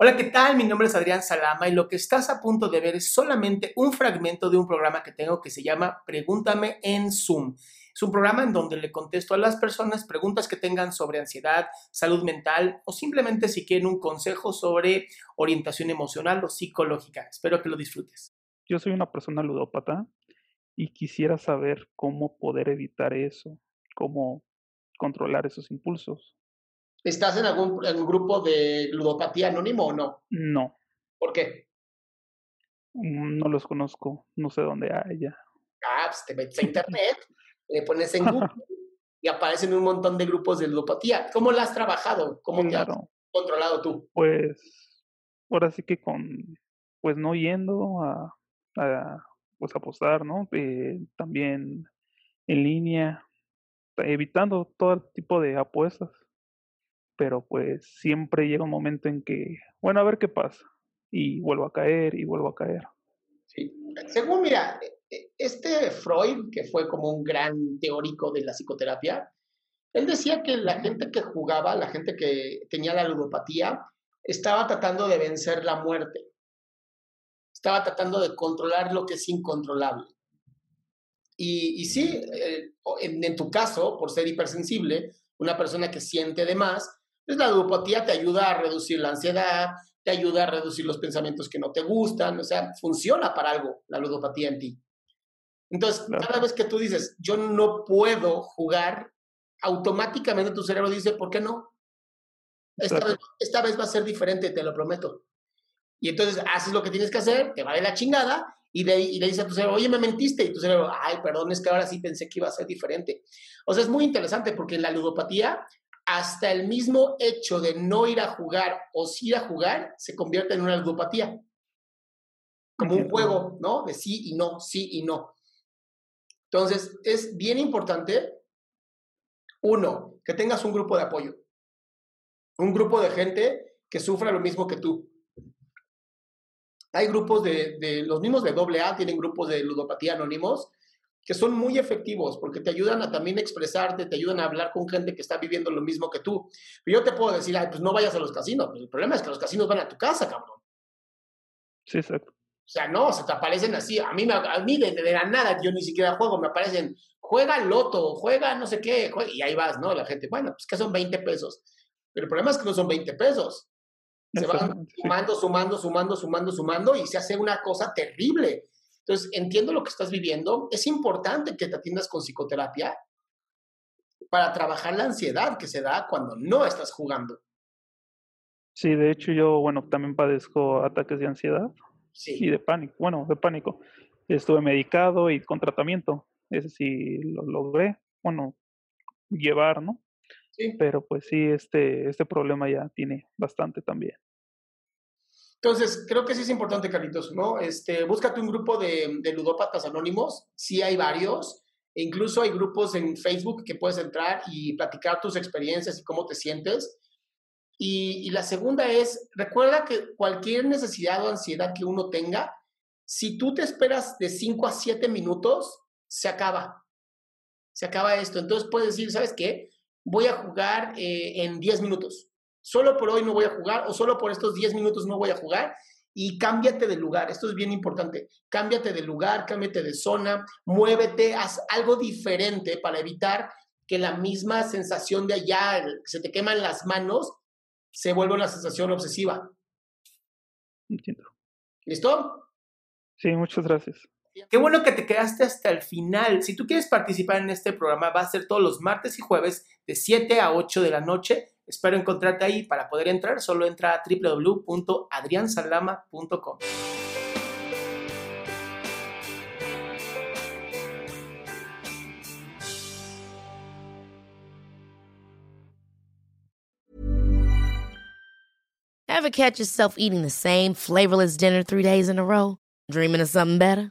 Hola, ¿qué tal? Mi nombre es Adrián Salama y lo que estás a punto de ver es solamente un fragmento de un programa que tengo que se llama Pregúntame en Zoom. Es un programa en donde le contesto a las personas preguntas que tengan sobre ansiedad, salud mental o simplemente si quieren un consejo sobre orientación emocional o psicológica. Espero que lo disfrutes. Yo soy una persona ludópata y quisiera saber cómo poder evitar eso, cómo controlar esos impulsos. ¿Estás en algún en grupo de ludopatía anónimo o no? No, ¿Por qué? mm, no los conozco, no sé dónde haya. Ah, pues te metes a internet, le pones en Google y aparecen un montón de grupos de ludopatía. ¿Cómo la has trabajado? ¿Cómo te has Claro, controlado tú? pues ahora sí que con, pues no yendo a, a pues apostar, ¿no? Eh, también en línea, evitando todo tipo de apuestas, pero pues siempre llega un momento en que, bueno, a ver qué pasa, y vuelvo a caer y vuelvo a caer. Sí. Según, mira, e- e- este Freud, que fue como un gran teórico de la psicoterapia, él decía que la gente que jugaba, la gente que tenía la ludopatía, estaba tratando de vencer la muerte. Estaba tratando de controlar lo que es incontrolable. Y, y sí, eh, en, en tu caso, por ser hipersensible, una persona que siente de más, pues la ludopatía te ayuda a reducir la ansiedad, te ayuda a reducir los pensamientos que no te gustan, o sea, funciona para algo la ludopatía en ti. Entonces, cada vez que tú dices, yo no puedo jugar, automáticamente tu cerebro dice, ¿por qué no? Esta, vez, esta vez va a ser diferente, te lo prometo. Y entonces haces lo que tienes que hacer, te va de la chingada, y, de, y le dices a tu cerebro, oye, me mentiste, y tu cerebro, ay, perdón, es que ahora sí pensé que iba a ser diferente. O sea, es muy interesante porque en la ludopatía, hasta el mismo hecho de no ir a jugar o sí ir a jugar, se convierte en una ludopatía. Como un juego, ¿no? De sí y no, sí y no. Entonces, es bien importante, uno, que tengas un grupo de apoyo. Un grupo de gente que sufra lo mismo que tú. Hay grupos de, de los mismos de AA, tienen grupos de ludopatía anónimos que son muy efectivos porque te ayudan a también expresarte, te ayudan a hablar con gente que está viviendo lo mismo que tú. Pero yo te puedo decir, ay, pues no vayas a los casinos. Pues el problema es que los casinos van a tu casa, cabrón. Sí, exacto. O sea, no, se te aparecen así. A mí, me- a mí de, de la nada, yo ni siquiera juego, me aparecen, juega loto, juega no sé qué, juega- y ahí vas, ¿no? La gente, bueno, pues que son 20 pesos. Pero el problema es que no son 20 pesos. Se van sumando, sumando, sumando, sumando, sumando, y se hace una cosa terrible. Entonces, entiendo lo que estás viviendo. Es importante que te atiendas con psicoterapia para trabajar la ansiedad que se da cuando no estás jugando. Sí, de hecho yo, bueno, también padezco ataques de ansiedad y de pánico, bueno, de pánico. Estuve medicado y con tratamiento, ese sí lo logré, bueno, llevar, ¿no? sí. Pero pues sí, este, este problema ya tiene bastante también. Entonces, creo que sí es importante, Carlitos, ¿no? Este, búscate un grupo de, de ludópatas anónimos, sí hay varios, e incluso hay grupos en Facebook que puedes entrar y platicar tus experiencias y cómo te sientes. Y, la segunda es, recuerda que cualquier necesidad o ansiedad que uno tenga, si tú te esperas de 5 a 7 minutos, se acaba. Se acaba esto. Entonces puedes decir, ¿sabes qué? voy a jugar eh, en 10 minutos. Solo por hoy no voy a jugar o solo por estos 10 minutos no voy a jugar y cámbiate de lugar. Esto es bien importante. Cámbiate de lugar, cámbiate de zona, muévete, haz algo diferente para evitar que la misma sensación de allá, que se te queman las manos, se vuelva una sensación obsesiva. Entiendo. ¿Listo? Sí, muchas gracias. Qué bueno que te quedaste hasta el final. Si tú quieres participar en este programa, va a ser todos los martes y jueves de 7 a 8 de la noche. Espero encontrarte ahí. Para poder entrar, solo entra a www.adriansalama.com. Ever catch yourself eating the same flavorless dinner three days in a row? Dreaming of something better?